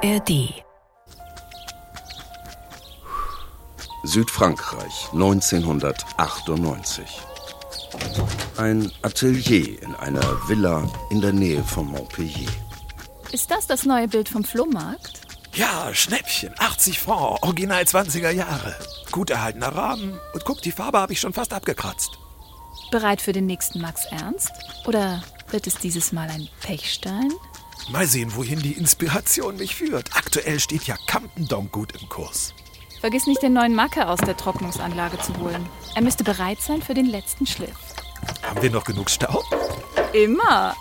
ARD Südfrankreich 1998. Ein Atelier in einer Villa in der Nähe von Montpellier. Ist das das neue Bild vom Flohmarkt? Ja, Schnäppchen, 80 Francs, original 20er Jahre. Gut erhaltener Rahmen und guck, die Farbe habe ich schon fast abgekratzt. Bereit für den nächsten Max Ernst? Oder wird es dieses Mal ein Pechstein? Mal sehen, wohin die Inspiration mich führt. Aktuell steht ja Campendonk gut im Kurs. Vergiss nicht, den neuen Macker aus der Trocknungsanlage zu holen. Er müsste bereit sein für den letzten Schliff. Haben wir noch genug Staub? Immer.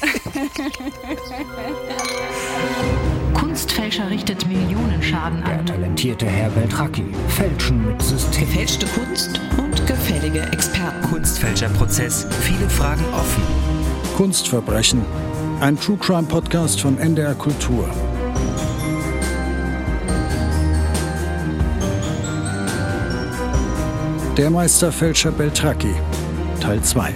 Kunstfälscher richtet Millionenschaden Der an. talentierte Herr Beltracchi. Fälschen mit System. Gefälschte Kunst und gefällige Experten. Kunstfälscherprozess. Viele Fragen offen. Kunstverbrechen. Ein True Crime Podcast von NDR Kultur. Der Meisterfälscher Beltracchi. Teil 2.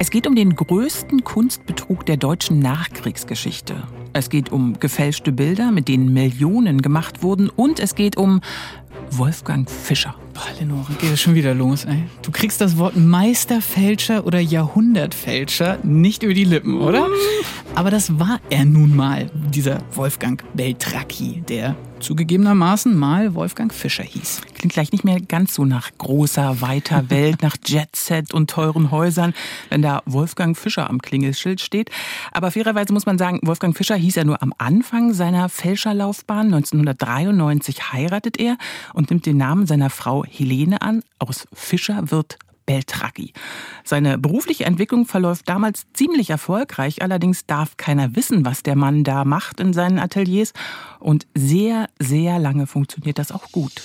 Es geht um den größten Kunstbetrug der deutschen Nachkriegsgeschichte. Es geht um gefälschte Bilder, mit denen Millionen gemacht wurden. Und es geht um Wolfgang Fischer. Boah, Lenore, geht es schon wieder los, ey. Du kriegst das Wort Meisterfälscher oder Jahrhundertfälscher nicht über die Lippen, oder? Aber das war er nun mal, dieser Wolfgang Beltracchi, der zugegebenermaßen mal Wolfgang Fischer hieß. Klingt gleich nicht mehr ganz so nach großer, weiter Welt, nach Jetset und teuren Häusern, wenn da Wolfgang Fischer am Klingelschild steht. Aber fairerweise muss man sagen, Wolfgang Fischer hieß er nur am Anfang seiner Fälscherlaufbahn. 1993 heiratet er und nimmt den Namen seiner Frau Helene an. Aus Fischer wird Beltracchi. Seine berufliche Entwicklung verläuft damals ziemlich erfolgreich, allerdings darf keiner wissen, was der Mann da macht in seinen Ateliers und sehr, sehr lange funktioniert das auch gut.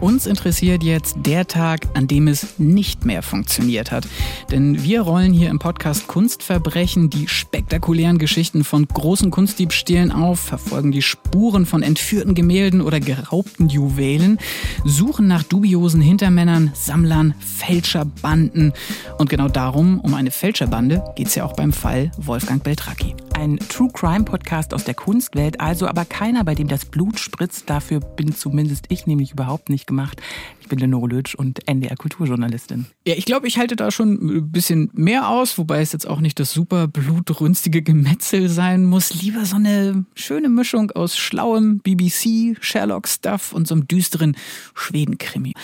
Uns interessiert jetzt der Tag, an dem es nicht mehr funktioniert hat. Denn wir rollen hier im Podcast Kunstverbrechen die spektakulären Geschichten von großen Kunstdiebstählen auf, verfolgen die Spuren von entführten Gemälden oder geraubten Juwelen, suchen nach dubiosen Hintermännern, Sammlern, Fälscherbanden. Und genau darum, um eine Fälscherbande, geht es ja auch beim Fall Wolfgang Beltracchi. Ein True Crime Podcast aus der Kunstwelt, also aber keiner, bei dem das Blut spritzt. Dafür bin zumindest ich nämlich überhaupt nicht gemacht. Ich bin Lenore Lötsch und NDR Kulturjournalistin. Ja, ich glaube, ich halte da schon ein bisschen mehr aus, wobei es jetzt auch nicht das super blutrünstige Gemetzel sein muss. Lieber so eine schöne Mischung aus schlauem BBC, Sherlock-Stuff und so einem düsteren Schwedenkrimi.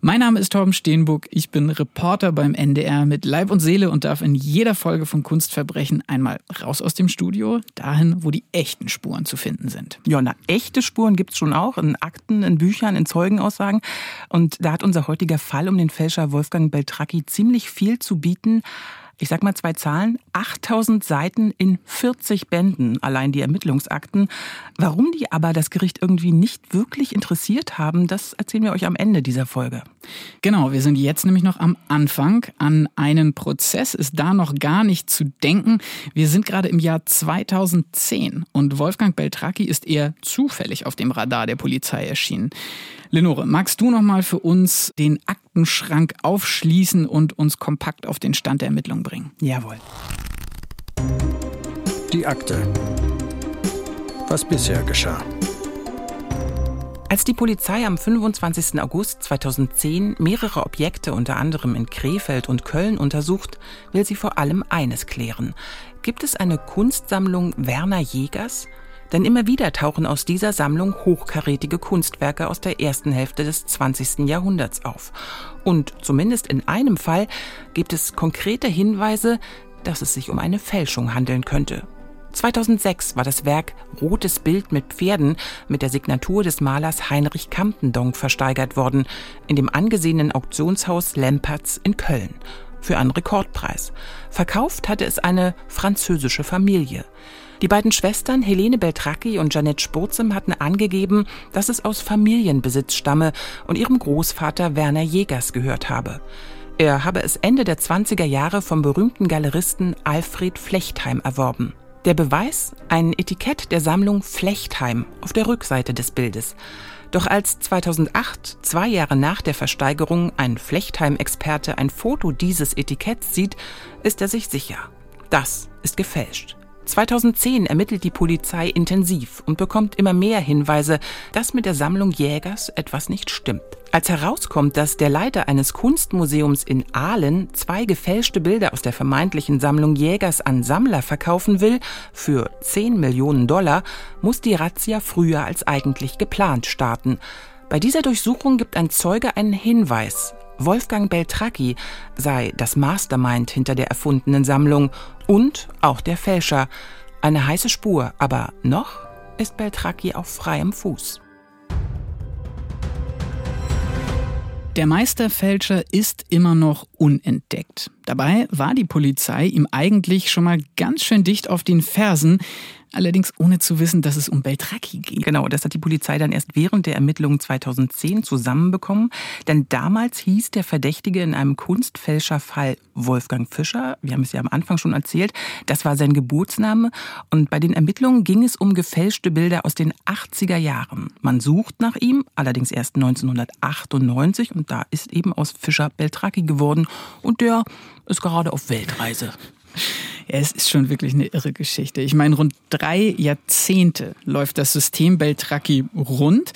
Mein Name ist Torben Steenbuck. Ich bin Reporter beim NDR mit Leib und Seele und darf in jeder Folge von Kunstverbrechen einmal raus aus dem Studio, dahin, wo die echten Spuren zu finden sind. Ja, na, echte Spuren gibt's schon auch in Akten, in Büchern, in Zeugenaussagen. Und da hat unser heutiger Fall um den Fälscher Wolfgang Beltracchi ziemlich viel zu bieten. Ich sag mal zwei Zahlen. 8000 Seiten in 40 Bänden, allein die Ermittlungsakten. Warum die aber das Gericht irgendwie nicht wirklich interessiert haben, das erzählen wir euch am Ende dieser Folge. Genau, wir sind jetzt nämlich noch am Anfang. An einen Prozess ist da noch gar nicht zu denken. Wir sind gerade im Jahr 2010 und Wolfgang Beltracchi ist eher zufällig auf dem Radar der Polizei erschienen. Lenore, magst du noch mal für uns den Aktenschrank aufschließen und uns kompakt auf den Stand der Ermittlungen bringen? Jawohl. Die Akte. Was bisher geschah. Als die Polizei am 25. August 2010 mehrere Objekte unter anderem in Krefeld und Köln untersucht, will sie vor allem eines klären. Gibt es eine Kunstsammlung Werner Jägers? Denn immer wieder tauchen aus dieser Sammlung hochkarätige Kunstwerke aus der ersten Hälfte des 20. Jahrhunderts auf. Und zumindest in einem Fall gibt es konkrete Hinweise, dass es sich um eine Fälschung handeln könnte. 2006 war das Werk Rotes Bild mit Pferden mit der Signatur des Malers Heinrich Campendonk versteigert worden in dem angesehenen Auktionshaus Lempertz in Köln für einen Rekordpreis. Verkauft hatte es eine französische Familie. Die beiden Schwestern Helene Beltracchi und Janette Spurzem hatten angegeben, dass es aus Familienbesitz stamme und ihrem Großvater Werner Jägers gehört habe. Er habe es Ende der 20er Jahre vom berühmten Galeristen Alfred Flechtheim erworben. Der Beweis? Ein Etikett der Sammlung Flechtheim auf der Rückseite des Bildes. Doch als 2008, zwei Jahre nach der Versteigerung, ein Flechtheim-Experte ein Foto dieses Etiketts sieht, ist er sich sicher. Das ist gefälscht. 2010 ermittelt die Polizei intensiv und bekommt immer mehr Hinweise, dass mit der Sammlung Jägers etwas nicht stimmt. Als herauskommt, dass der Leiter eines Kunstmuseums in Aalen zwei gefälschte Bilder aus der vermeintlichen Sammlung Jägers an Sammler verkaufen will, für 10 Millionen Dollar, muss die Razzia früher als eigentlich geplant starten. Bei dieser Durchsuchung gibt ein Zeuge einen Hinweis. Wolfgang Beltracchi sei das Mastermind hinter der erfundenen Sammlung und auch der Fälscher. Eine heiße Spur, aber noch ist Beltracchi auf freiem Fuß. Der Meisterfälscher ist immer noch unentdeckt. Dabei war die Polizei ihm eigentlich schon mal ganz schön dicht auf den Fersen, allerdings ohne zu wissen, dass es um Beltracchi geht. Genau, das hat die Polizei dann erst während der Ermittlungen 2010 zusammenbekommen. Denn damals hieß der Verdächtige in einem Kunstfälscherfall Wolfgang Fischer. Wir haben es ja am Anfang schon erzählt. Das war sein Geburtsname. Und bei den Ermittlungen ging es um gefälschte Bilder aus den 80er Jahren. Man sucht nach ihm, allerdings erst 1998. Und da ist eben aus Fischer Beltracchi geworden. Und der ist gerade auf Weltreise. Ja, es ist schon wirklich eine irre Geschichte. Ich meine, rund drei Jahrzehnte läuft das System Beltracchi rund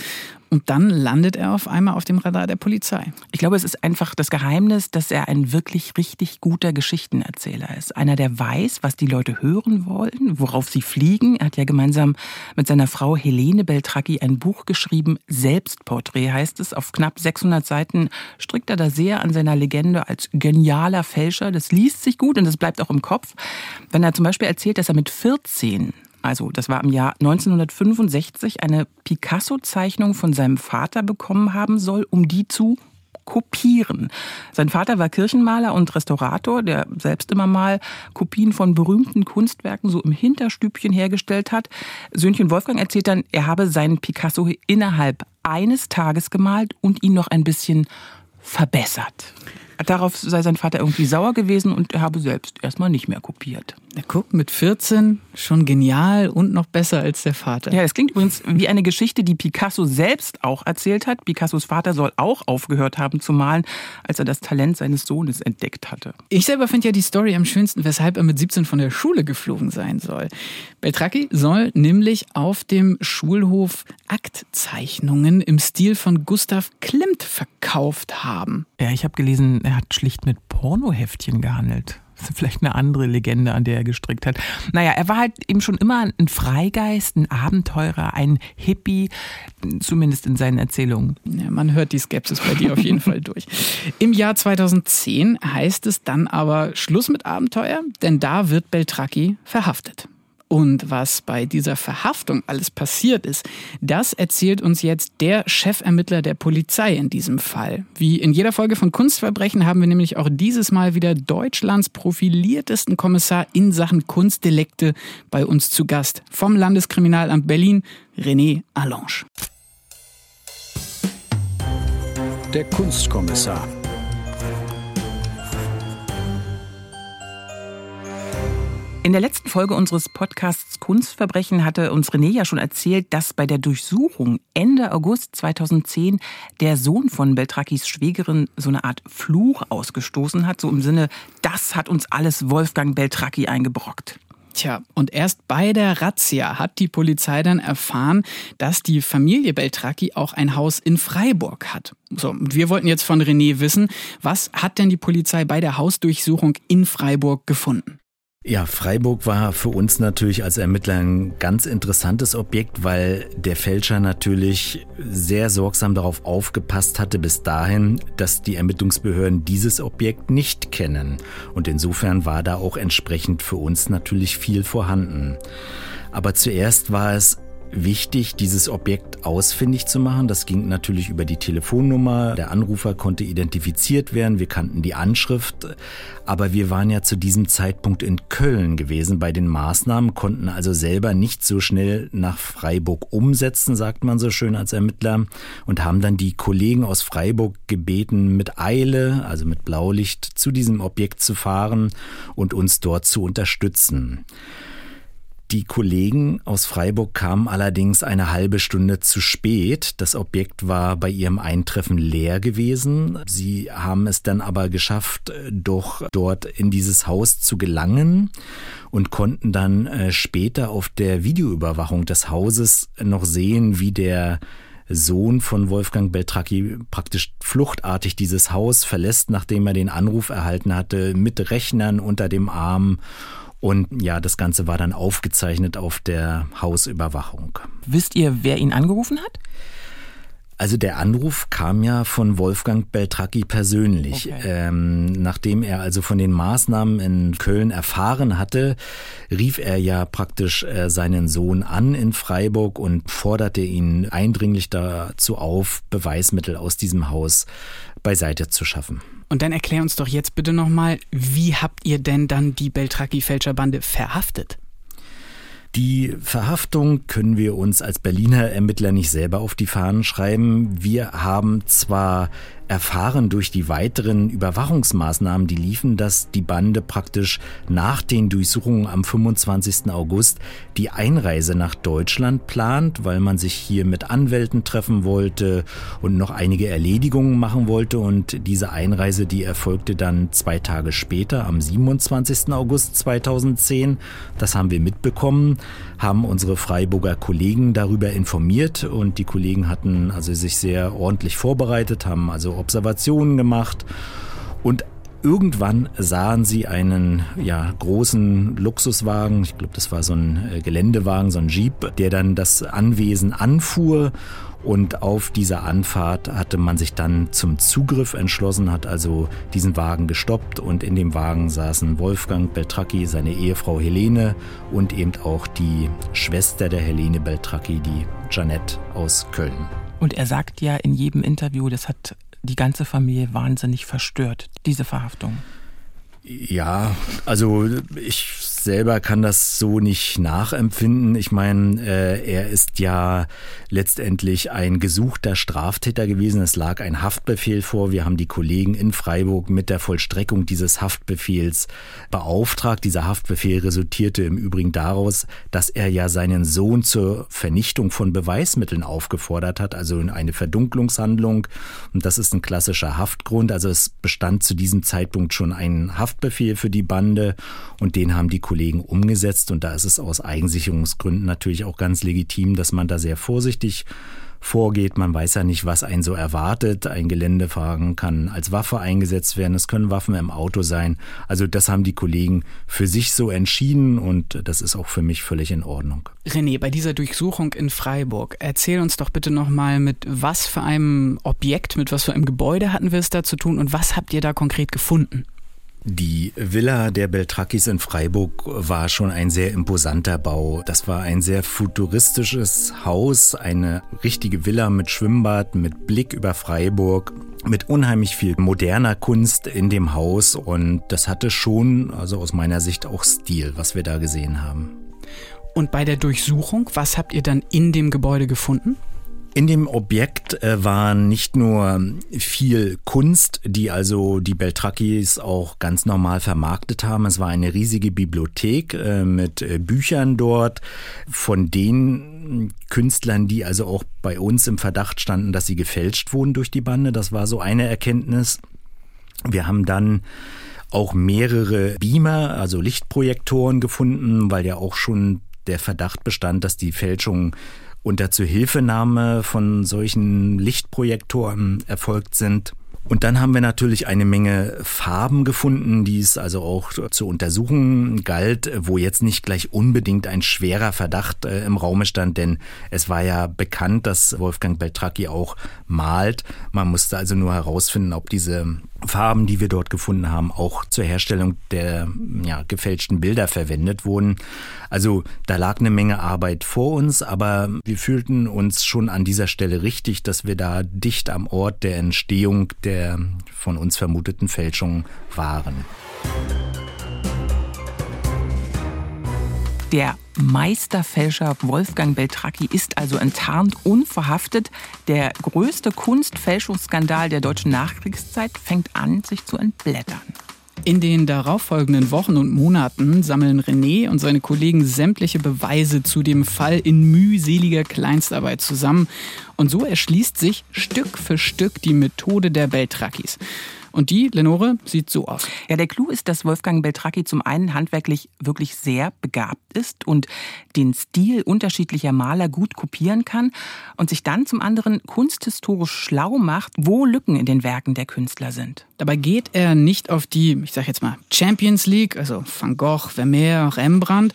und dann landet er auf einmal auf dem Radar der Polizei. Ich glaube, es ist einfach das Geheimnis, dass er ein wirklich richtig guter Geschichtenerzähler ist. Einer, der weiß, was die Leute hören wollen, worauf sie fliegen. Er hat ja gemeinsam mit seiner Frau Helene Beltracchi ein Buch geschrieben, Selbstporträt heißt es. Auf knapp 600 Seiten strickt er da sehr an seiner Legende als genialer Fälscher. Das liest sich gut und das bleibt auch im Kopf. Wenn er zum Beispiel erzählt, dass er mit 14 also das war im Jahr 1965, eine Picasso-Zeichnung von seinem Vater bekommen haben soll, um die zu kopieren. Sein Vater war Kirchenmaler und Restaurator, der selbst immer mal Kopien von berühmten Kunstwerken so im Hinterstübchen hergestellt hat. Söhnchen Wolfgang erzählt dann, er habe seinen Picasso innerhalb eines Tages gemalt und ihn noch ein bisschen verbessert. Darauf sei sein Vater irgendwie sauer gewesen und er habe selbst erstmal nicht mehr kopiert. Ja, guck, mit 14 schon genial und noch besser als der Vater. Ja, das klingt übrigens wie eine Geschichte, die Picasso selbst auch erzählt hat. Picassos Vater soll auch aufgehört haben zu malen, als er das Talent seines Sohnes entdeckt hatte. Ich selber finde ja die Story am schönsten, weshalb er mit 17 von der Schule geflogen sein soll. Beltracchi soll nämlich auf dem Schulhof Aktzeichnungen im Stil von Gustav Klimt verkauft haben. Ja, ich habe gelesen, er hat schlicht mit Pornoheftchen gehandelt. Das ist vielleicht eine andere Legende, an der er gestrickt hat. Naja, er war halt eben schon immer ein Freigeist, ein Abenteurer, ein Hippie, zumindest in seinen Erzählungen. Ja, man hört die Skepsis bei dir auf jeden Fall durch. Im Jahr 2010 heißt es dann aber Schluss mit Abenteuer, denn da wird Beltracchi verhaftet. Und was bei dieser Verhaftung alles passiert ist, das erzählt uns jetzt der Chefermittler der Polizei in diesem Fall. Wie in jeder Folge von Kunstverbrechen haben wir nämlich auch dieses Mal wieder Deutschlands profiliertesten Kommissar in Sachen Kunstdelekte bei uns zu Gast. Vom Landeskriminalamt Berlin, René Allange. Der Kunstkommissar. In der letzten Folge unseres Podcasts Kunstverbrechen hatte uns René ja schon erzählt, dass bei der Durchsuchung Ende August 2010 der Sohn von Beltrakis Schwägerin so eine Art Fluch ausgestoßen hat, so im Sinne, das hat uns alles Wolfgang Beltraki eingebrockt. Tja, und erst bei der Razzia hat die Polizei dann erfahren, dass die Familie Beltracchi auch ein Haus in Freiburg hat. So, wir wollten jetzt von René wissen, was hat denn die Polizei bei der Hausdurchsuchung in Freiburg gefunden? Ja, Freiburg war für uns natürlich als Ermittler ein ganz interessantes Objekt, weil der Fälscher natürlich sehr sorgsam darauf aufgepasst hatte bis dahin, dass die Ermittlungsbehörden dieses Objekt nicht kennen. Und insofern war da auch entsprechend für uns natürlich viel vorhanden. Aber zuerst war es wichtig, dieses Objekt ausfindig zu machen. Das ging natürlich über die Telefonnummer. Der Anrufer konnte identifiziert werden. Wir kannten die Anschrift. Aber wir waren ja zu diesem Zeitpunkt in Köln gewesen bei den Maßnahmen, konnten also selber nicht so schnell nach Freiburg umsetzen, sagt man so schön als Ermittler, und haben dann die Kollegen aus Freiburg gebeten, mit Eile, also mit Blaulicht, zu diesem Objekt zu fahren und uns dort zu unterstützen. Die Kollegen aus Freiburg kamen allerdings eine halbe Stunde zu spät. Das Objekt war bei ihrem Eintreffen leer gewesen. Sie haben es dann aber geschafft, doch dort in dieses Haus zu gelangen und konnten dann äh, später auf der Videoüberwachung des Hauses noch sehen, wie der Sohn von Wolfgang Beltracchi praktisch fluchtartig dieses Haus verlässt, nachdem er den Anruf erhalten hatte, mit Rechnern unter dem Arm und ja, das Ganze war dann aufgezeichnet auf der Hausüberwachung. Wisst ihr, wer ihn angerufen hat? Also der Anruf kam ja von Wolfgang Beltracchi persönlich. Okay. Ähm, nachdem er also von den Maßnahmen in Köln erfahren hatte, rief er ja praktisch äh, seinen Sohn an in Freiburg und forderte ihn eindringlich dazu auf, Beweismittel aus diesem Haus beiseite zu schaffen. Und dann erklär uns doch jetzt bitte nochmal, wie habt ihr denn dann die Beltracchi-Fälscherbande verhaftet? Die Verhaftung können wir uns als Berliner Ermittler nicht selber auf die Fahnen schreiben. Wir haben zwar erfahren durch die weiteren Überwachungsmaßnahmen, die liefen, dass die Bande praktisch nach den Durchsuchungen am 25. August die Einreise nach Deutschland plant, weil man sich hier mit Anwälten treffen wollte und noch einige Erledigungen machen wollte. Und diese Einreise, die erfolgte dann zwei Tage später, am 27. August 2010. Das haben wir mitbekommen, haben unsere Freiburger Kollegen darüber informiert und die Kollegen hatten also sich sehr ordentlich vorbereitet, haben also Observationen gemacht und Irgendwann sahen sie einen ja, großen Luxuswagen, ich glaube, das war so ein äh, Geländewagen, so ein Jeep, der dann das Anwesen anfuhr. Und auf dieser Anfahrt hatte man sich dann zum Zugriff entschlossen, hat also diesen Wagen gestoppt und in dem Wagen saßen Wolfgang Beltracchi, seine Ehefrau Helene und eben auch die Schwester der Helene Beltracchi, die Janette aus Köln. Und er sagt ja in jedem Interview, das hat die ganze Familie wahnsinnig verstört, diese Verhaftung. Ja, also ich selber kann das so nicht nachempfinden. Ich meine, äh, er ist ja letztendlich ein gesuchter Straftäter gewesen. Es lag ein Haftbefehl vor. Wir haben die Kollegen in Freiburg mit der Vollstreckung dieses Haftbefehls beauftragt. Dieser Haftbefehl resultierte im Übrigen daraus, dass er ja seinen Sohn zur Vernichtung von Beweismitteln aufgefordert hat, also eine Verdunklungshandlung. Und das ist ein klassischer Haftgrund. Also es bestand zu diesem Zeitpunkt schon ein Haftbefehl für die Bande und den haben die Kollegen umgesetzt. Und da ist es aus Eigensicherungsgründen natürlich auch ganz legitim, dass man da sehr vorsichtig vorgeht. Man weiß ja nicht, was einen so erwartet. Ein Geländewagen kann als Waffe eingesetzt werden. Es können Waffen im Auto sein. Also das haben die Kollegen für sich so entschieden und das ist auch für mich völlig in Ordnung. René, bei dieser Durchsuchung in Freiburg, erzähl uns doch bitte nochmal, mit was für einem Objekt, mit was für einem Gebäude hatten wir es da zu tun und was habt ihr da konkret gefunden? Die Villa der Beltrakis in Freiburg war schon ein sehr imposanter Bau. Das war ein sehr futuristisches Haus, eine richtige Villa mit Schwimmbad, mit Blick über Freiburg, mit unheimlich viel moderner Kunst in dem Haus und das hatte schon, also aus meiner Sicht auch Stil, was wir da gesehen haben. Und bei der Durchsuchung, was habt ihr dann in dem Gebäude gefunden? In dem Objekt äh, war nicht nur viel Kunst, die also die Beltrakis auch ganz normal vermarktet haben. Es war eine riesige Bibliothek äh, mit äh, Büchern dort von den Künstlern, die also auch bei uns im Verdacht standen, dass sie gefälscht wurden durch die Bande. Das war so eine Erkenntnis. Wir haben dann auch mehrere Beamer, also Lichtprojektoren gefunden, weil ja auch schon der Verdacht bestand, dass die Fälschung unter Zuhilfenahme von solchen Lichtprojektoren erfolgt sind. Und dann haben wir natürlich eine Menge Farben gefunden, die es also auch zu untersuchen galt, wo jetzt nicht gleich unbedingt ein schwerer Verdacht äh, im Raume stand, denn es war ja bekannt, dass Wolfgang Beltracchi auch malt. Man musste also nur herausfinden, ob diese Farben, die wir dort gefunden haben, auch zur Herstellung der ja, gefälschten Bilder verwendet wurden. Also da lag eine Menge Arbeit vor uns, aber wir fühlten uns schon an dieser Stelle richtig, dass wir da dicht am Ort der Entstehung der von uns vermuteten Fälschung waren. Der Meisterfälscher Wolfgang Beltracchi ist also enttarnt und verhaftet. Der größte Kunstfälschungsskandal der deutschen Nachkriegszeit fängt an, sich zu entblättern. In den darauffolgenden Wochen und Monaten sammeln René und seine Kollegen sämtliche Beweise zu dem Fall in mühseliger Kleinstarbeit zusammen. Und so erschließt sich Stück für Stück die Methode der Beltrakis. Und die, Lenore, sieht so aus. Ja, der Clou ist, dass Wolfgang Beltracchi zum einen handwerklich wirklich sehr begabt ist und den Stil unterschiedlicher Maler gut kopieren kann und sich dann zum anderen kunsthistorisch schlau macht, wo Lücken in den Werken der Künstler sind. Dabei geht er nicht auf die, ich sag jetzt mal, Champions League, also Van Gogh, Vermeer, Rembrandt,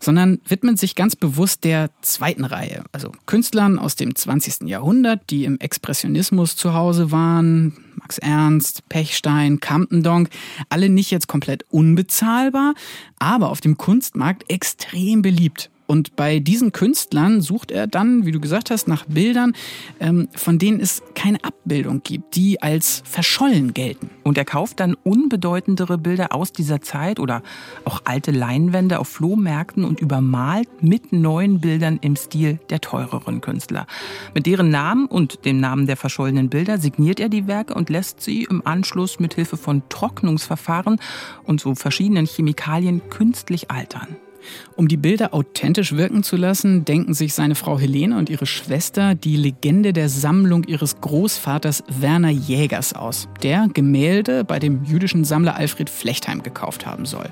sondern widmet sich ganz bewusst der zweiten Reihe, also Künstlern aus dem 20. Jahrhundert, die im Expressionismus zu Hause waren, Ernst, Pechstein, Campendonk, alle nicht jetzt komplett unbezahlbar, aber auf dem Kunstmarkt extrem beliebt. Und bei diesen Künstlern sucht er dann, wie du gesagt hast, nach Bildern, ähm, von denen es keine Abbildung gibt, die als verschollen gelten. Und er kauft dann unbedeutendere Bilder aus dieser Zeit oder auch alte Leinwände auf Flohmärkten und übermalt mit neuen Bildern im Stil der teureren Künstler. Mit deren Namen und dem Namen der verschollenen Bilder signiert er die Werke und lässt sie im Anschluss mit Hilfe von Trocknungsverfahren und so verschiedenen Chemikalien künstlich altern. Um die Bilder authentisch wirken zu lassen, denken sich seine Frau Helene und ihre Schwester die Legende der Sammlung ihres Großvaters Werner Jägers aus, der Gemälde bei dem jüdischen Sammler Alfred Flechtheim gekauft haben soll.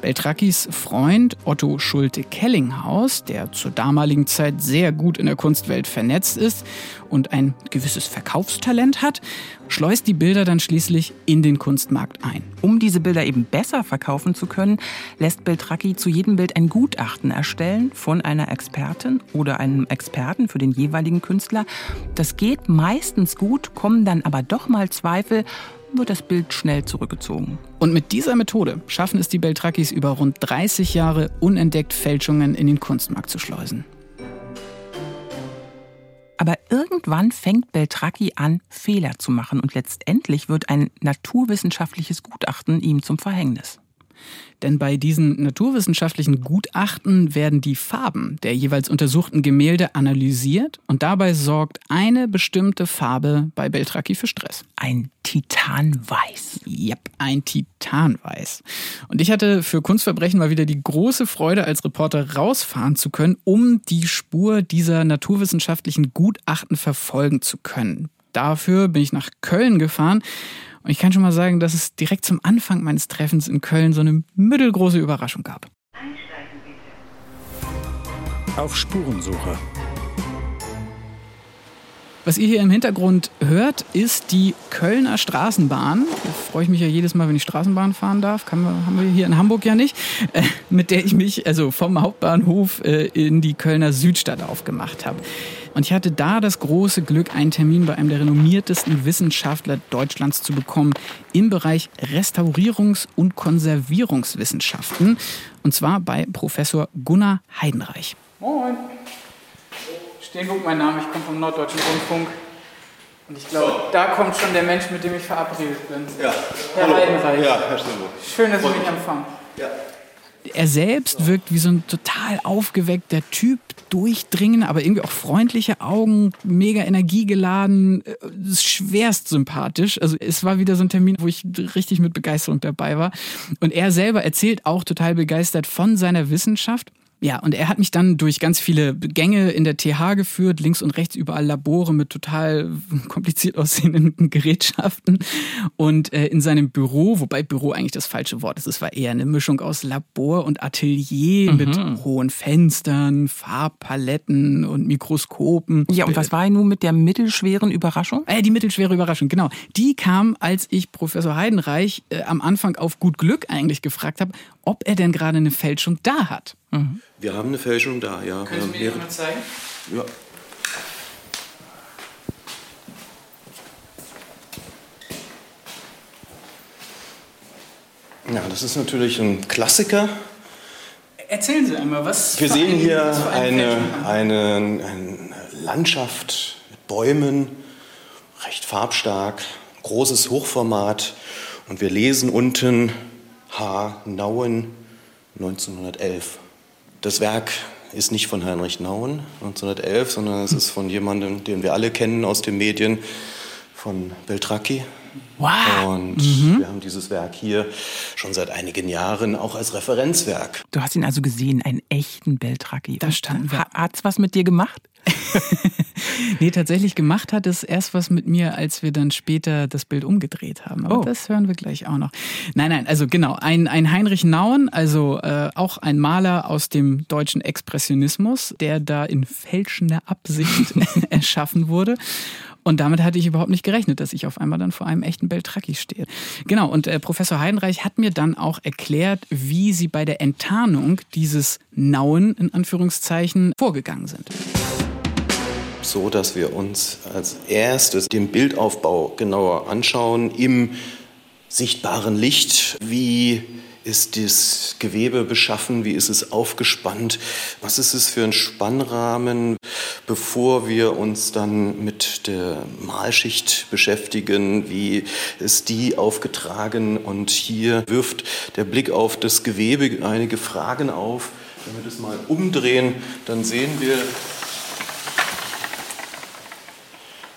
Beltrakis Freund Otto Schulte-Kellinghaus, der zur damaligen Zeit sehr gut in der Kunstwelt vernetzt ist und ein gewisses Verkaufstalent hat, schleust die Bilder dann schließlich in den Kunstmarkt ein. Um diese Bilder eben besser verkaufen zu können, lässt Beltracchi zu jedem Bild ein Gutachten erstellen von einer Expertin oder einem Experten für den jeweiligen Künstler. Das geht meistens gut, kommen dann aber doch mal Zweifel wird das Bild schnell zurückgezogen. Und mit dieser Methode schaffen es die Beltrakis über rund 30 Jahre unentdeckt Fälschungen in den Kunstmarkt zu schleusen. Aber irgendwann fängt Beltracchi an, Fehler zu machen und letztendlich wird ein naturwissenschaftliches Gutachten ihm zum Verhängnis. Denn bei diesen naturwissenschaftlichen Gutachten werden die Farben der jeweils untersuchten Gemälde analysiert und dabei sorgt eine bestimmte Farbe bei Beltracchi für Stress. Ein Titanweiß. Yep, ein Titanweiß. Und ich hatte für Kunstverbrechen mal wieder die große Freude, als Reporter rausfahren zu können, um die Spur dieser naturwissenschaftlichen Gutachten verfolgen zu können. Dafür bin ich nach Köln gefahren und ich kann schon mal sagen, dass es direkt zum Anfang meines Treffens in Köln so eine mittelgroße Überraschung gab. Auf Spurensuche. Was ihr hier im Hintergrund hört, ist die Kölner Straßenbahn. Da freue ich mich ja jedes Mal, wenn ich Straßenbahn fahren darf. Kann, haben wir hier in Hamburg ja nicht. Äh, mit der ich mich also vom Hauptbahnhof äh, in die Kölner Südstadt aufgemacht habe. Und ich hatte da das große Glück, einen Termin bei einem der renommiertesten Wissenschaftler Deutschlands zu bekommen im Bereich Restaurierungs- und Konservierungswissenschaften. Und zwar bei Professor Gunnar Heidenreich. Moin. Steenburg mein Name, ich komme vom Norddeutschen Rundfunk. Und ich glaube, da kommt schon der Mensch, mit dem ich verabredet bin. Ja. Herr Hallo. Heidenreich. Ja, Herr Steenburg. Schön, dass Sie mich empfangen. Ja. Er selbst wirkt wie so ein total aufgeweckter Typ, durchdringen, aber irgendwie auch freundliche Augen, mega energiegeladen, äh, schwerst sympathisch. Also es war wieder so ein Termin, wo ich richtig mit Begeisterung dabei war. Und er selber erzählt auch total begeistert von seiner Wissenschaft. Ja, und er hat mich dann durch ganz viele Gänge in der TH geführt, links und rechts überall Labore mit total kompliziert aussehenden Gerätschaften. Und äh, in seinem Büro, wobei Büro eigentlich das falsche Wort ist, es war eher eine Mischung aus Labor und Atelier Mhm. mit hohen Fenstern, Farbpaletten und Mikroskopen. Ja, und was war nun mit der mittelschweren Überraschung? Äh, die mittelschwere Überraschung, genau. Die kam, als ich Professor Heidenreich äh, am Anfang auf gut Glück eigentlich gefragt habe, ob er denn gerade eine Fälschung da hat. Wir haben eine Fälschung da, ja. Wir haben mehrere- zeigen? ja. Ja, das ist natürlich ein Klassiker. Erzählen Sie einmal, was Wir sehen hier eine, eine, eine Landschaft mit Bäumen, recht farbstark, großes Hochformat. Und wir lesen unten H. Nauen 1911. Das Werk ist nicht von Heinrich Nauen 1911, sondern es ist von jemandem, den wir alle kennen aus den Medien, von Beltracchi. Wow. Und mhm. wir haben dieses Werk hier schon seit einigen Jahren auch als Referenzwerk. Du hast ihn also gesehen, einen echten Beltraki. Da standen wir. Hat's was mit dir gemacht? nee, tatsächlich gemacht hat es erst was mit mir, als wir dann später das Bild umgedreht haben. Aber oh. das hören wir gleich auch noch. Nein, nein, also genau, ein, ein Heinrich Nauen, also äh, auch ein Maler aus dem deutschen Expressionismus, der da in fälschender Absicht erschaffen wurde. Und damit hatte ich überhaupt nicht gerechnet, dass ich auf einmal dann vor einem echten Beltraki stehe. Genau, und äh, Professor Heidenreich hat mir dann auch erklärt, wie sie bei der Enttarnung dieses Nauen in Anführungszeichen vorgegangen sind so, dass wir uns als erstes den Bildaufbau genauer anschauen im sichtbaren Licht. Wie ist das Gewebe beschaffen? Wie ist es aufgespannt? Was ist es für ein Spannrahmen, bevor wir uns dann mit der Malschicht beschäftigen? Wie ist die aufgetragen? Und hier wirft der Blick auf das Gewebe einige Fragen auf. Wenn wir das mal umdrehen, dann sehen wir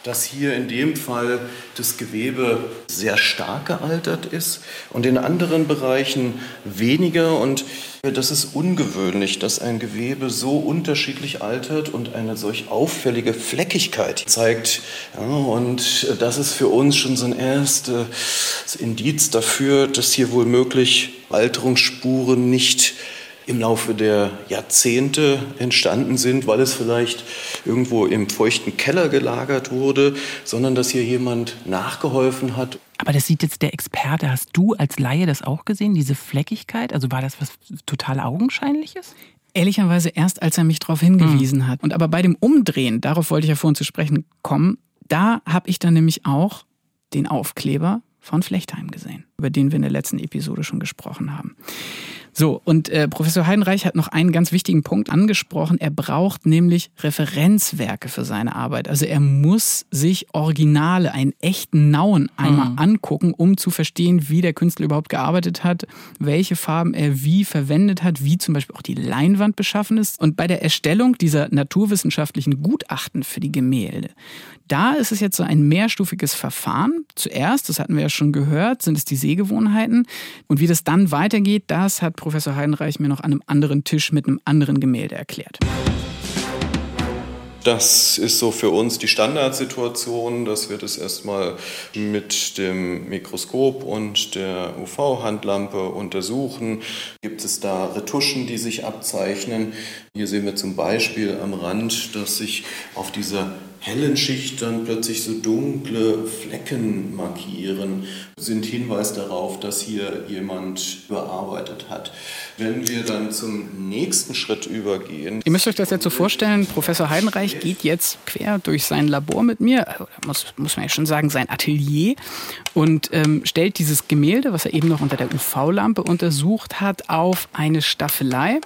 dass hier in dem Fall das Gewebe sehr stark gealtert ist und in anderen Bereichen weniger. Und das ist ungewöhnlich, dass ein Gewebe so unterschiedlich altert und eine solch auffällige Fleckigkeit zeigt. Ja, und das ist für uns schon so ein erstes Indiz dafür, dass hier wohl möglich Alterungsspuren nicht im Laufe der Jahrzehnte entstanden sind, weil es vielleicht irgendwo im feuchten Keller gelagert wurde, sondern dass hier jemand nachgeholfen hat. Aber das sieht jetzt der Experte. Hast du als Laie das auch gesehen, diese Fleckigkeit? Also war das was total Augenscheinliches? Ehrlicherweise erst, als er mich darauf hingewiesen mhm. hat. Und aber bei dem Umdrehen, darauf wollte ich ja vorhin zu sprechen kommen, da habe ich dann nämlich auch den Aufkleber von Flechtheim gesehen, über den wir in der letzten Episode schon gesprochen haben. So, und äh, Professor Heidenreich hat noch einen ganz wichtigen Punkt angesprochen. Er braucht nämlich Referenzwerke für seine Arbeit. Also er muss sich Originale, einen echten Nauen einmal mhm. angucken, um zu verstehen, wie der Künstler überhaupt gearbeitet hat, welche Farben er wie verwendet hat, wie zum Beispiel auch die Leinwand beschaffen ist. Und bei der Erstellung dieser naturwissenschaftlichen Gutachten für die Gemälde, da ist es jetzt so ein mehrstufiges Verfahren. Zuerst, das hatten wir ja schon gehört, sind es die Sehgewohnheiten. Und wie das dann weitergeht, das hat Professor Heidenreich mir noch an einem anderen Tisch mit einem anderen Gemälde erklärt. Das ist so für uns die Standardsituation, dass wir das erstmal mit dem Mikroskop und der UV-Handlampe untersuchen. Gibt es da Retuschen, die sich abzeichnen? Hier sehen wir zum Beispiel am Rand, dass sich auf dieser hellen Schicht dann plötzlich so dunkle Flecken markieren, sind Hinweis darauf, dass hier jemand überarbeitet hat. Wenn wir dann zum nächsten Schritt übergehen. Ihr müsst euch das jetzt so vorstellen, Professor Heidenreich geht jetzt quer durch sein Labor mit mir, also muss, muss man ja schon sagen, sein Atelier und ähm, stellt dieses Gemälde, was er eben noch unter der UV-Lampe untersucht hat, auf eine Staffelei.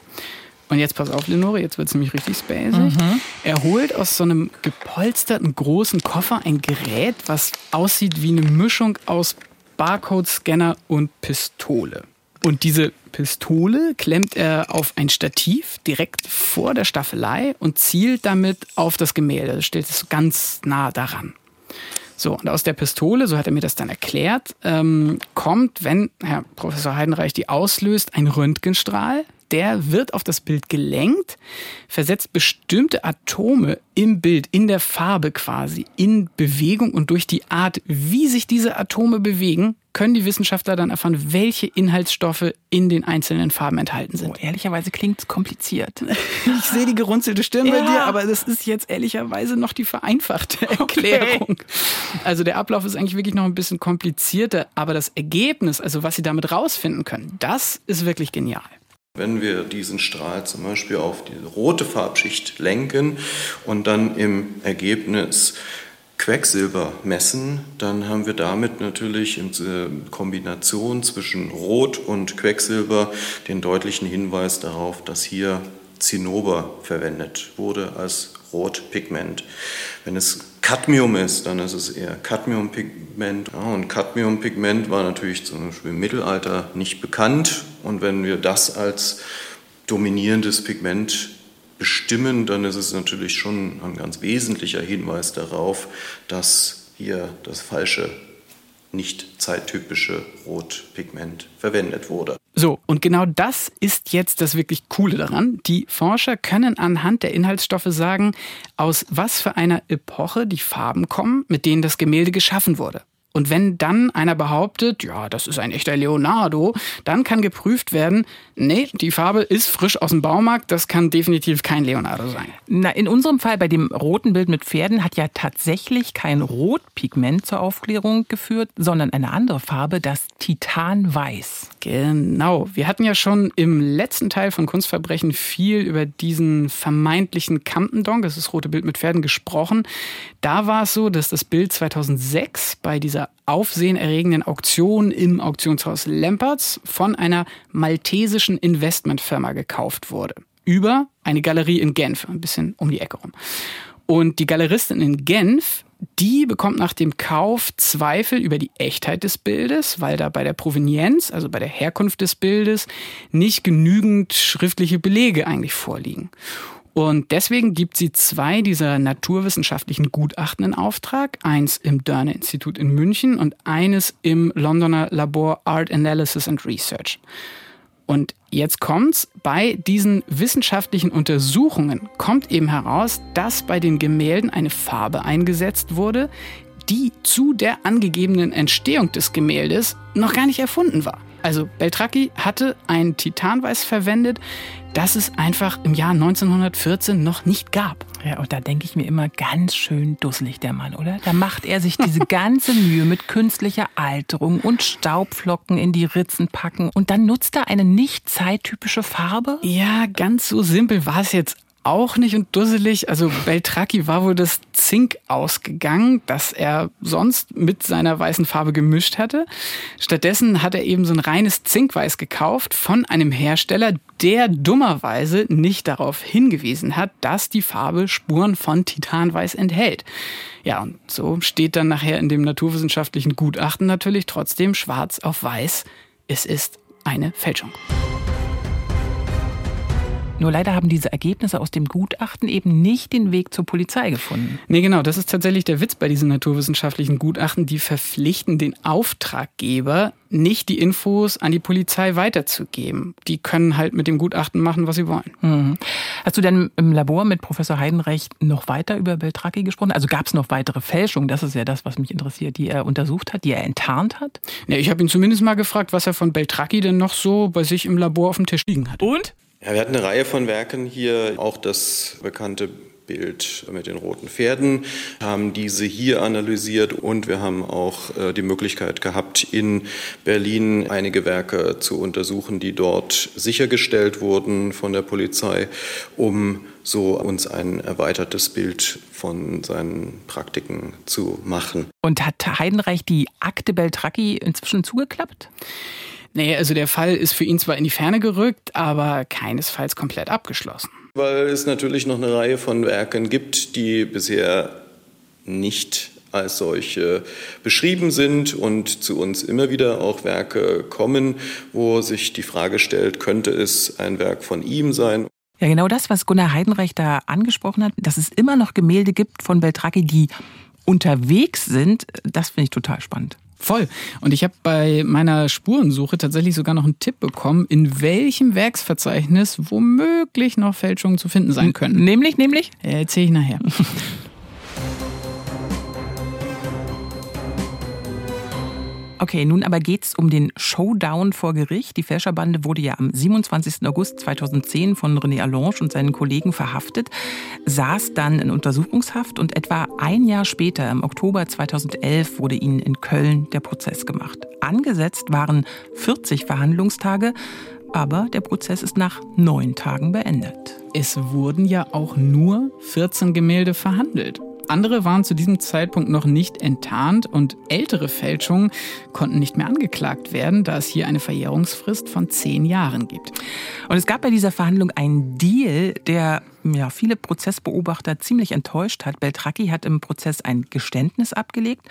Und jetzt pass auf, Lenore, jetzt wird es nämlich richtig spacig. Mhm. Er holt aus so einem gepolsterten großen Koffer ein Gerät, was aussieht wie eine Mischung aus Barcode-Scanner und Pistole. Und diese Pistole klemmt er auf ein Stativ direkt vor der Staffelei und zielt damit auf das Gemälde. Das stellt es ganz nah daran. So, und aus der Pistole, so hat er mir das dann erklärt, ähm, kommt, wenn Herr Professor Heidenreich die auslöst, ein Röntgenstrahl, der wird auf das Bild gelenkt, versetzt bestimmte Atome im Bild, in der Farbe quasi, in Bewegung und durch die Art, wie sich diese Atome bewegen, können die Wissenschaftler dann erfahren, welche Inhaltsstoffe in den einzelnen Farben enthalten sind. Oh, ehrlicherweise klingt es kompliziert. Ich sehe die gerunzelte Stirn ja. bei dir, aber das ist jetzt ehrlicherweise noch die vereinfachte Erklärung. Okay. Also der Ablauf ist eigentlich wirklich noch ein bisschen komplizierter, aber das Ergebnis, also was Sie damit rausfinden können, das ist wirklich genial. Wenn wir diesen Strahl zum Beispiel auf die rote Farbschicht lenken und dann im Ergebnis Quecksilber messen, dann haben wir damit natürlich in Kombination zwischen Rot und Quecksilber den deutlichen Hinweis darauf, dass hier Zinnober verwendet wurde als Rotpigment. Wenn es Cadmium ist, dann ist es eher Cadmiumpigment. Ja, und Cadmiumpigment war natürlich zum Beispiel im Mittelalter nicht bekannt. Und wenn wir das als dominierendes Pigment bestimmen, dann ist es natürlich schon ein ganz wesentlicher Hinweis darauf, dass hier das falsche nicht zeittypische Rotpigment verwendet wurde. So, und genau das ist jetzt das wirklich Coole daran. Die Forscher können anhand der Inhaltsstoffe sagen, aus was für einer Epoche die Farben kommen, mit denen das Gemälde geschaffen wurde. Und wenn dann einer behauptet, ja, das ist ein echter Leonardo, dann kann geprüft werden, nee, die Farbe ist frisch aus dem Baumarkt, das kann definitiv kein Leonardo sein. Na, in unserem Fall bei dem roten Bild mit Pferden hat ja tatsächlich kein Rotpigment zur Aufklärung geführt, sondern eine andere Farbe, das Titanweiß. Genau. Wir hatten ja schon im letzten Teil von Kunstverbrechen viel über diesen vermeintlichen Campendonk, das ist rote Bild mit Pferden, gesprochen. Da war es so, dass das Bild 2006 bei dieser aufsehenerregenden Auktion im Auktionshaus Lempertz von einer maltesischen Investmentfirma gekauft wurde. Über eine Galerie in Genf, ein bisschen um die Ecke rum. Und die Galeristin in Genf, die bekommt nach dem Kauf Zweifel über die Echtheit des Bildes, weil da bei der Provenienz, also bei der Herkunft des Bildes, nicht genügend schriftliche Belege eigentlich vorliegen. Und deswegen gibt sie zwei dieser naturwissenschaftlichen Gutachten in Auftrag. Eins im Dörner-Institut in München und eines im Londoner Labor Art Analysis and Research. Und jetzt kommt's, bei diesen wissenschaftlichen Untersuchungen kommt eben heraus, dass bei den Gemälden eine Farbe eingesetzt wurde, die zu der angegebenen Entstehung des Gemäldes noch gar nicht erfunden war. Also Beltracchi hatte ein Titanweiß verwendet, das es einfach im Jahr 1914 noch nicht gab. Ja, und da denke ich mir immer ganz schön dusselig, der Mann, oder? Da macht er sich diese ganze Mühe mit künstlicher Alterung und Staubflocken in die Ritzen packen und dann nutzt er eine nicht zeittypische Farbe? Ja, ganz so simpel war es jetzt auch nicht und dusselig. Also Beltracchi war wohl das Zink ausgegangen, das er sonst mit seiner weißen Farbe gemischt hatte. Stattdessen hat er eben so ein reines Zinkweiß gekauft von einem Hersteller, der dummerweise nicht darauf hingewiesen hat, dass die Farbe Spuren von Titanweiß enthält. Ja, und so steht dann nachher in dem naturwissenschaftlichen Gutachten natürlich trotzdem schwarz auf weiß, es ist eine Fälschung. Nur leider haben diese Ergebnisse aus dem Gutachten eben nicht den Weg zur Polizei gefunden. Nee, genau, das ist tatsächlich der Witz bei diesen naturwissenschaftlichen Gutachten. Die verpflichten den Auftraggeber, nicht die Infos an die Polizei weiterzugeben. Die können halt mit dem Gutachten machen, was sie wollen. Mhm. Hast du denn im Labor mit Professor Heidenrecht noch weiter über Beltracchi gesprochen? Also gab es noch weitere Fälschungen? Das ist ja das, was mich interessiert, die er untersucht hat, die er enttarnt hat? Ja, ich habe ihn zumindest mal gefragt, was er von Beltracchi denn noch so bei sich im Labor auf dem Tisch liegen hat. Und? Ja, wir hatten eine Reihe von Werken hier, auch das bekannte Bild mit den roten Pferden, haben diese hier analysiert und wir haben auch äh, die Möglichkeit gehabt, in Berlin einige Werke zu untersuchen, die dort sichergestellt wurden von der Polizei, um so uns ein erweitertes Bild von seinen Praktiken zu machen. Und hat Heidenreich die Akte Beltracchi inzwischen zugeklappt? Nee, also der Fall ist für ihn zwar in die Ferne gerückt, aber keinesfalls komplett abgeschlossen. Weil es natürlich noch eine Reihe von Werken gibt, die bisher nicht als solche beschrieben sind und zu uns immer wieder auch Werke kommen, wo sich die Frage stellt, könnte es ein Werk von ihm sein? Ja, genau das, was Gunnar Heidenreich da angesprochen hat, dass es immer noch Gemälde gibt von Beltracchi, die unterwegs sind, das finde ich total spannend. Voll. Und ich habe bei meiner Spurensuche tatsächlich sogar noch einen Tipp bekommen, in welchem Werksverzeichnis womöglich noch Fälschungen zu finden sein können. Nämlich, nämlich? Erzähle ich nachher. Okay, nun aber geht's um den Showdown vor Gericht. Die Fälscherbande wurde ja am 27. August 2010 von René Allange und seinen Kollegen verhaftet, saß dann in Untersuchungshaft und etwa ein Jahr später, im Oktober 2011, wurde ihnen in Köln der Prozess gemacht. Angesetzt waren 40 Verhandlungstage, aber der Prozess ist nach neun Tagen beendet. Es wurden ja auch nur 14 Gemälde verhandelt. Andere waren zu diesem Zeitpunkt noch nicht enttarnt und ältere Fälschungen konnten nicht mehr angeklagt werden, da es hier eine Verjährungsfrist von zehn Jahren gibt. Und es gab bei dieser Verhandlung einen Deal, der ja, viele Prozessbeobachter ziemlich enttäuscht hat. Beltracchi hat im Prozess ein Geständnis abgelegt,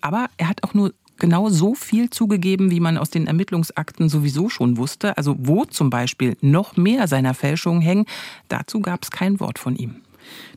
aber er hat auch nur genau so viel zugegeben, wie man aus den Ermittlungsakten sowieso schon wusste. Also wo zum Beispiel noch mehr seiner Fälschungen hängen, dazu gab es kein Wort von ihm.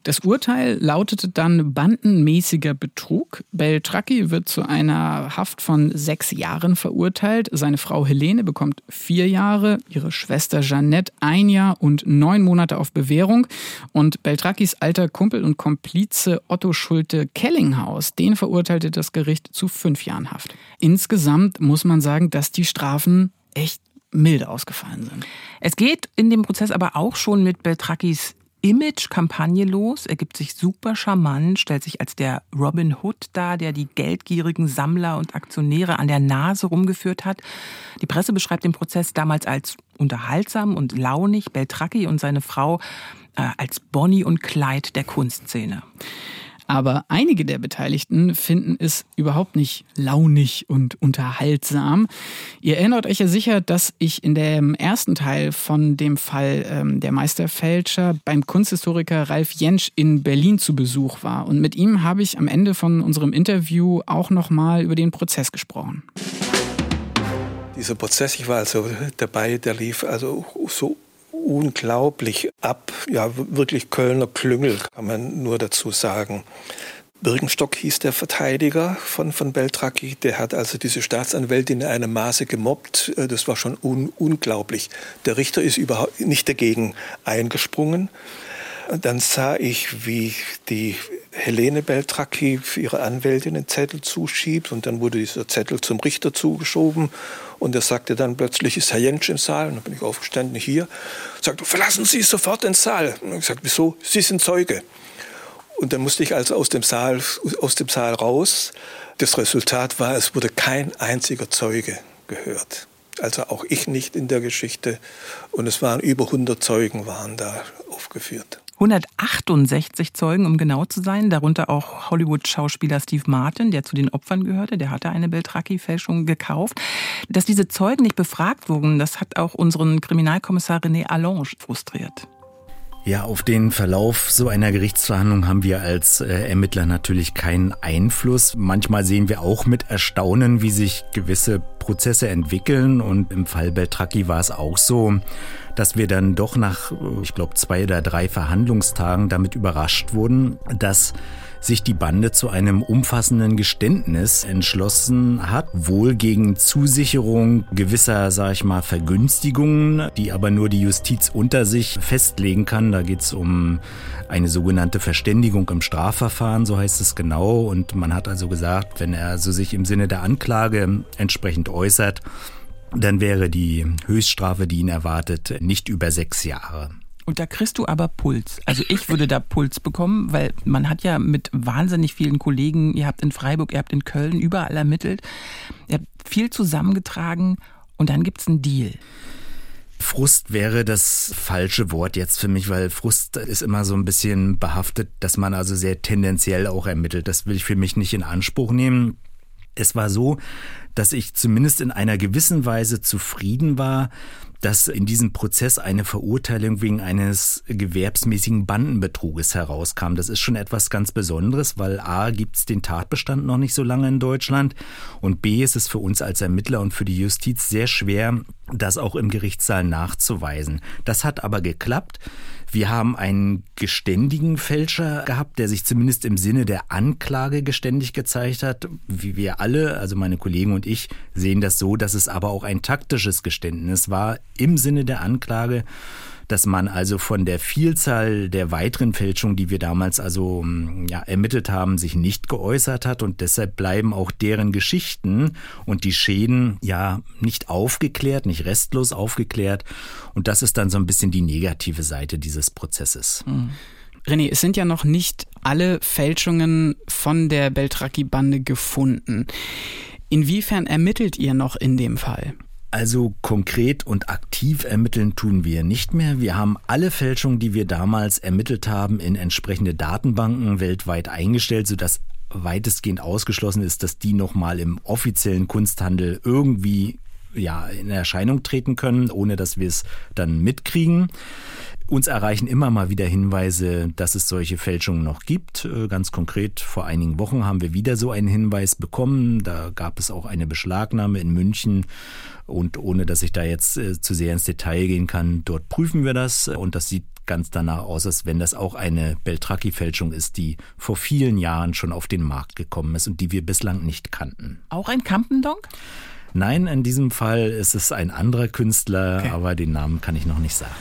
Das Urteil lautete dann bandenmäßiger Betrug. Beltracchi wird zu einer Haft von sechs Jahren verurteilt. Seine Frau Helene bekommt vier Jahre, ihre Schwester Jeannette ein Jahr und neun Monate auf Bewährung. Und Beltracchis alter Kumpel und Komplize Otto Schulte Kellinghaus, den verurteilte das Gericht zu fünf Jahren Haft. Insgesamt muss man sagen, dass die Strafen echt milde ausgefallen sind. Es geht in dem Prozess aber auch schon mit Beltracchis Image-Kampagne los. Er gibt sich super charmant, stellt sich als der Robin Hood dar, der die geldgierigen Sammler und Aktionäre an der Nase rumgeführt hat. Die Presse beschreibt den Prozess damals als unterhaltsam und launig. Beltracchi und seine Frau äh, als Bonnie und Clyde der Kunstszene. Aber einige der Beteiligten finden es überhaupt nicht launig und unterhaltsam. Ihr erinnert euch ja sicher, dass ich in dem ersten Teil von dem Fall ähm, der Meisterfälscher beim Kunsthistoriker Ralf Jentsch in Berlin zu Besuch war. Und mit ihm habe ich am Ende von unserem Interview auch nochmal über den Prozess gesprochen. Dieser Prozess, ich war also dabei, der lief also so unglaublich ab. Ja, wirklich Kölner Klüngel, kann man nur dazu sagen. Birkenstock hieß der Verteidiger von, von Beltracchi. Der hat also diese Staatsanwältin in einem Maße gemobbt. Äh, das war schon un, unglaublich. Der Richter ist überhaupt nicht dagegen eingesprungen. Dann sah ich, wie die Helene Beltracchi ihre Anwältin einen Zettel zuschiebt und dann wurde dieser Zettel zum Richter zugeschoben und er sagte dann plötzlich, ist Herr Jentsch im Saal? Und dann bin ich aufgestanden, hier. Sagte, verlassen Sie sofort den Saal. Und ich sagte, wieso? Sie sind Zeuge. Und dann musste ich also aus dem Saal, aus dem Saal raus. Das Resultat war, es wurde kein einziger Zeuge gehört. Also auch ich nicht in der Geschichte. Und es waren über 100 Zeugen waren da aufgeführt. 168 Zeugen, um genau zu sein, darunter auch Hollywood-Schauspieler Steve Martin, der zu den Opfern gehörte, der hatte eine Beltracchi-Fälschung gekauft. Dass diese Zeugen nicht befragt wurden, das hat auch unseren Kriminalkommissar René Allange frustriert. Ja, auf den Verlauf so einer Gerichtsverhandlung haben wir als äh, Ermittler natürlich keinen Einfluss. Manchmal sehen wir auch mit Erstaunen, wie sich gewisse Prozesse entwickeln. Und im Fall Beltracchi war es auch so, dass wir dann doch nach, ich glaube, zwei oder drei Verhandlungstagen damit überrascht wurden, dass sich die Bande zu einem umfassenden Geständnis entschlossen hat, wohl gegen Zusicherung gewisser, sag ich mal, Vergünstigungen, die aber nur die Justiz unter sich festlegen kann. Da geht es um eine sogenannte Verständigung im Strafverfahren, so heißt es genau. Und man hat also gesagt, wenn er so sich im Sinne der Anklage entsprechend äußert, dann wäre die Höchststrafe, die ihn erwartet, nicht über sechs Jahre. Und da kriegst du aber Puls. Also ich würde da Puls bekommen, weil man hat ja mit wahnsinnig vielen Kollegen, ihr habt in Freiburg, ihr habt in Köln überall ermittelt, ihr habt viel zusammengetragen und dann gibt's einen Deal. Frust wäre das falsche Wort jetzt für mich, weil Frust ist immer so ein bisschen behaftet, dass man also sehr tendenziell auch ermittelt. Das will ich für mich nicht in Anspruch nehmen. Es war so, dass ich zumindest in einer gewissen Weise zufrieden war, dass in diesem Prozess eine Verurteilung wegen eines gewerbsmäßigen Bandenbetruges herauskam. Das ist schon etwas ganz Besonderes, weil a gibt es den Tatbestand noch nicht so lange in Deutschland und b ist es für uns als Ermittler und für die Justiz sehr schwer, das auch im Gerichtssaal nachzuweisen. Das hat aber geklappt. Wir haben einen geständigen Fälscher gehabt, der sich zumindest im Sinne der Anklage geständig gezeigt hat. Wie wir alle, also meine Kollegen und ich, sehen das so, dass es aber auch ein taktisches Geständnis war im Sinne der Anklage dass man also von der Vielzahl der weiteren Fälschungen, die wir damals also hm, ja, ermittelt haben, sich nicht geäußert hat und deshalb bleiben auch deren Geschichten und die Schäden ja nicht aufgeklärt, nicht restlos aufgeklärt und das ist dann so ein bisschen die negative Seite dieses Prozesses. Mhm. René, es sind ja noch nicht alle Fälschungen von der Beltracchi-Bande gefunden. Inwiefern ermittelt ihr noch in dem Fall? Also konkret und aktiv ermitteln tun wir nicht mehr. Wir haben alle Fälschungen, die wir damals ermittelt haben, in entsprechende Datenbanken weltweit eingestellt, sodass weitestgehend ausgeschlossen ist, dass die nochmal im offiziellen Kunsthandel irgendwie ja, in Erscheinung treten können, ohne dass wir es dann mitkriegen. Uns erreichen immer mal wieder Hinweise, dass es solche Fälschungen noch gibt. Äh, ganz konkret, vor einigen Wochen haben wir wieder so einen Hinweis bekommen. Da gab es auch eine Beschlagnahme in München. Und ohne dass ich da jetzt äh, zu sehr ins Detail gehen kann, dort prüfen wir das. Und das sieht ganz danach aus, als wenn das auch eine Beltracchi-Fälschung ist, die vor vielen Jahren schon auf den Markt gekommen ist und die wir bislang nicht kannten. Auch ein Campendonk? Nein, in diesem Fall ist es ein anderer Künstler, okay. aber den Namen kann ich noch nicht sagen.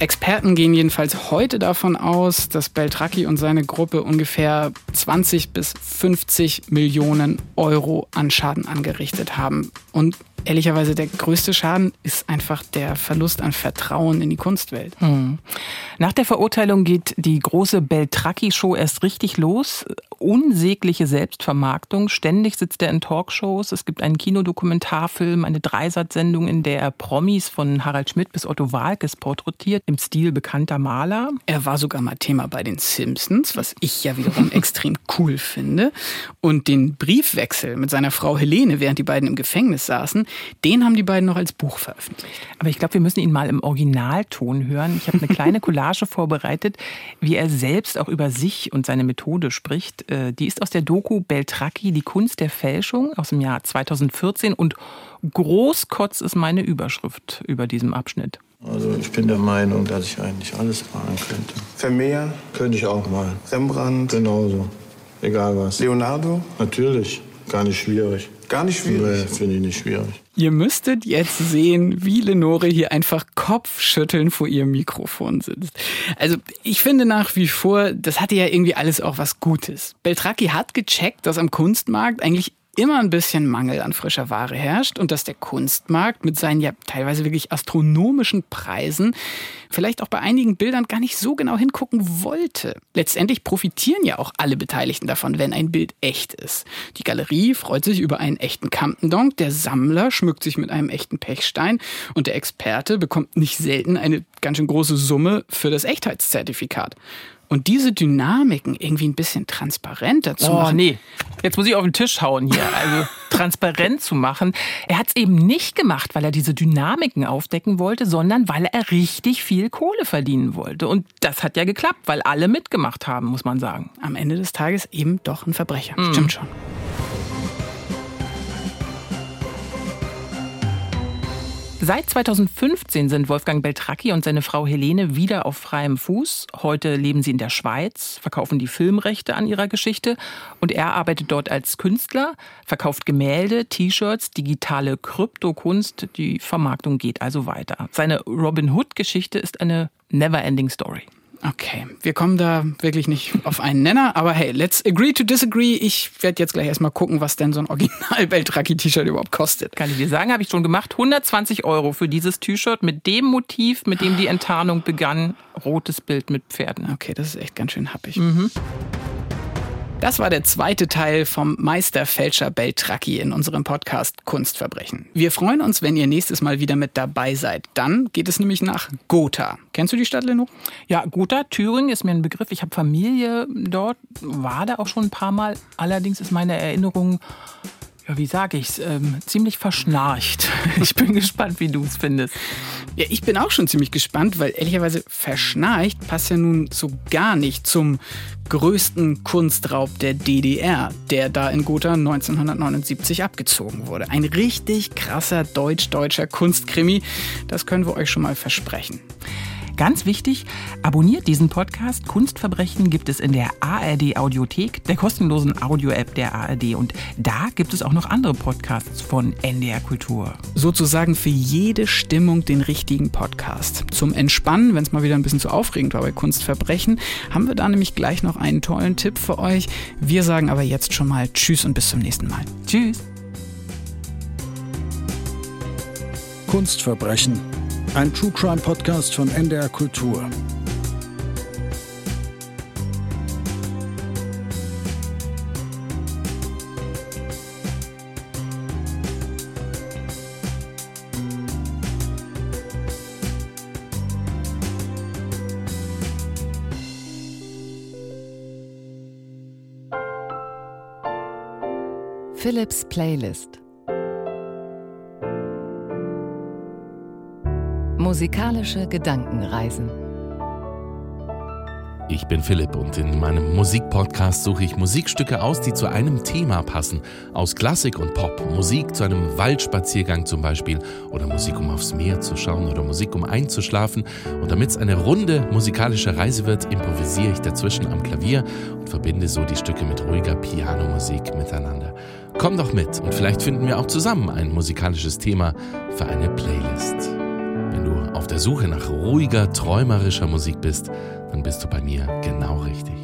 Experten gehen jedenfalls heute davon aus, dass Beltracchi und seine Gruppe ungefähr 20 bis 50 Millionen Euro an Schaden angerichtet haben. Und ehrlicherweise der größte Schaden ist einfach der Verlust an Vertrauen in die Kunstwelt. Hm. Nach der Verurteilung geht die große Beltracchi-Show erst richtig los. Unsägliche Selbstvermarktung. Ständig sitzt er in Talkshows. Es gibt einen Kinodokumentarfilm, eine Dreisatz-Sendung, in der er Promis von Harald Schmidt bis Otto Walkes porträtiert, im Stil bekannter Maler. Er war sogar mal Thema bei den Simpsons, was ich ja wiederum extrem cool finde. Und den Briefwechsel mit seiner Frau Helene, während die beiden im Gefängnis saßen, den haben die beiden noch als Buch veröffentlicht. Aber ich glaube, wir müssen ihn mal im Originalton hören. Ich habe eine kleine Collage vorbereitet, wie er selbst auch über sich und seine Methode spricht. Äh, die ist aus der Doku Beltracchi, die Kunst der Fälschung aus dem Jahr 2014 und Großkotz ist meine Überschrift über diesem Abschnitt. Also ich bin der Meinung, dass ich eigentlich alles malen könnte. Vermeer? Könnte ich auch malen. Rembrandt? Genauso. Egal was. Leonardo? Natürlich. Gar nicht schwierig. Gar nicht schwierig? Nee, finde ich nicht schwierig. Ihr müsstet jetzt sehen, wie Lenore hier einfach Kopfschütteln vor ihrem Mikrofon sitzt. Also ich finde nach wie vor, das hatte ja irgendwie alles auch was Gutes. Beltracchi hat gecheckt, dass am Kunstmarkt eigentlich immer ein bisschen Mangel an frischer Ware herrscht und dass der Kunstmarkt mit seinen ja teilweise wirklich astronomischen Preisen vielleicht auch bei einigen Bildern gar nicht so genau hingucken wollte. Letztendlich profitieren ja auch alle Beteiligten davon, wenn ein Bild echt ist. Die Galerie freut sich über einen echten Campendonk, der Sammler schmückt sich mit einem echten Pechstein und der Experte bekommt nicht selten eine ganz schön große Summe für das Echtheitszertifikat. Und diese Dynamiken irgendwie ein bisschen transparenter zu oh, machen. nee. Jetzt muss ich auf den Tisch hauen hier. Also transparent zu machen. Er hat es eben nicht gemacht, weil er diese Dynamiken aufdecken wollte, sondern weil er richtig viel Kohle verdienen wollte. Und das hat ja geklappt, weil alle mitgemacht haben, muss man sagen. Am Ende des Tages eben doch ein Verbrecher. Mhm. Stimmt schon. Seit 2015 sind Wolfgang Beltracchi und seine Frau Helene wieder auf freiem Fuß. Heute leben sie in der Schweiz, verkaufen die Filmrechte an ihrer Geschichte und er arbeitet dort als Künstler, verkauft Gemälde, T-Shirts, digitale Kryptokunst. Die Vermarktung geht also weiter. Seine Robin Hood-Geschichte ist eine never-ending Story. Okay, wir kommen da wirklich nicht auf einen Nenner, aber hey, let's agree to disagree. Ich werde jetzt gleich erstmal gucken, was denn so ein original Beltracchi-T-Shirt überhaupt kostet. Kann ich dir sagen, habe ich schon gemacht. 120 Euro für dieses T-Shirt mit dem Motiv, mit dem die Enttarnung begann. Rotes Bild mit Pferden. Okay, das ist echt ganz schön happig. Mhm. Das war der zweite Teil vom Meisterfälscher Beltracchi in unserem Podcast Kunstverbrechen. Wir freuen uns, wenn ihr nächstes Mal wieder mit dabei seid. Dann geht es nämlich nach Gotha. Kennst du die Stadt, Leno? Ja, Gotha, Thüringen ist mir ein Begriff. Ich habe Familie dort, war da auch schon ein paar Mal. Allerdings ist meine Erinnerung ja, wie sage ich's, ähm, ziemlich verschnarcht. Ich bin gespannt, wie du es findest. Ja, ich bin auch schon ziemlich gespannt, weil ehrlicherweise verschnarcht passt ja nun so gar nicht zum größten Kunstraub der DDR, der da in Gotha 1979 abgezogen wurde. Ein richtig krasser deutsch-deutscher Kunstkrimi, das können wir euch schon mal versprechen. Ganz wichtig, abonniert diesen Podcast. Kunstverbrechen gibt es in der ARD Audiothek, der kostenlosen Audio-App der ARD. Und da gibt es auch noch andere Podcasts von NDR Kultur. Sozusagen für jede Stimmung den richtigen Podcast. Zum Entspannen, wenn es mal wieder ein bisschen zu aufregend war bei Kunstverbrechen, haben wir da nämlich gleich noch einen tollen Tipp für euch. Wir sagen aber jetzt schon mal Tschüss und bis zum nächsten Mal. Tschüss. Kunstverbrechen ein True Crime Podcast von NDR Kultur. Philips Playlist Musikalische Gedankenreisen. Ich bin Philipp und in meinem Musikpodcast suche ich Musikstücke aus, die zu einem Thema passen. Aus Klassik und Pop, Musik zu einem Waldspaziergang zum Beispiel oder Musik, um aufs Meer zu schauen oder Musik, um einzuschlafen. Und damit es eine runde musikalische Reise wird, improvisiere ich dazwischen am Klavier und verbinde so die Stücke mit ruhiger Pianomusik miteinander. Komm doch mit und vielleicht finden wir auch zusammen ein musikalisches Thema für eine Playlist. Auf der Suche nach ruhiger, träumerischer Musik bist, dann bist du bei mir genau richtig.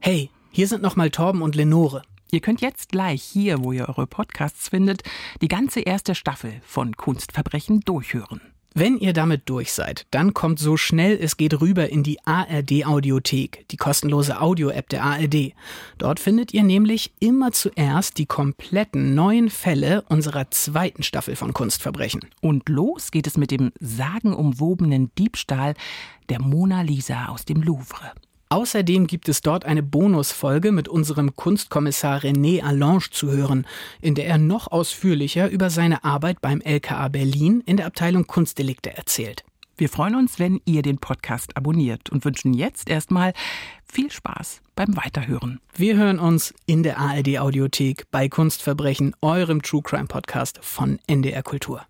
Hey, hier sind nochmal Torben und Lenore. Ihr könnt jetzt gleich hier, wo ihr eure Podcasts findet, die ganze erste Staffel von Kunstverbrechen durchhören. Wenn ihr damit durch seid, dann kommt so schnell es geht rüber in die ARD Audiothek, die kostenlose Audio-App der ARD. Dort findet ihr nämlich immer zuerst die kompletten neuen Fälle unserer zweiten Staffel von Kunstverbrechen. Und los geht es mit dem sagenumwobenen Diebstahl der Mona Lisa aus dem Louvre. Außerdem gibt es dort eine Bonusfolge mit unserem Kunstkommissar René Allange zu hören, in der er noch ausführlicher über seine Arbeit beim LKA Berlin in der Abteilung Kunstdelikte erzählt. Wir freuen uns, wenn ihr den Podcast abonniert und wünschen jetzt erstmal viel Spaß beim Weiterhören. Wir hören uns in der ARD Audiothek bei Kunstverbrechen, eurem True Crime Podcast von NDR Kultur.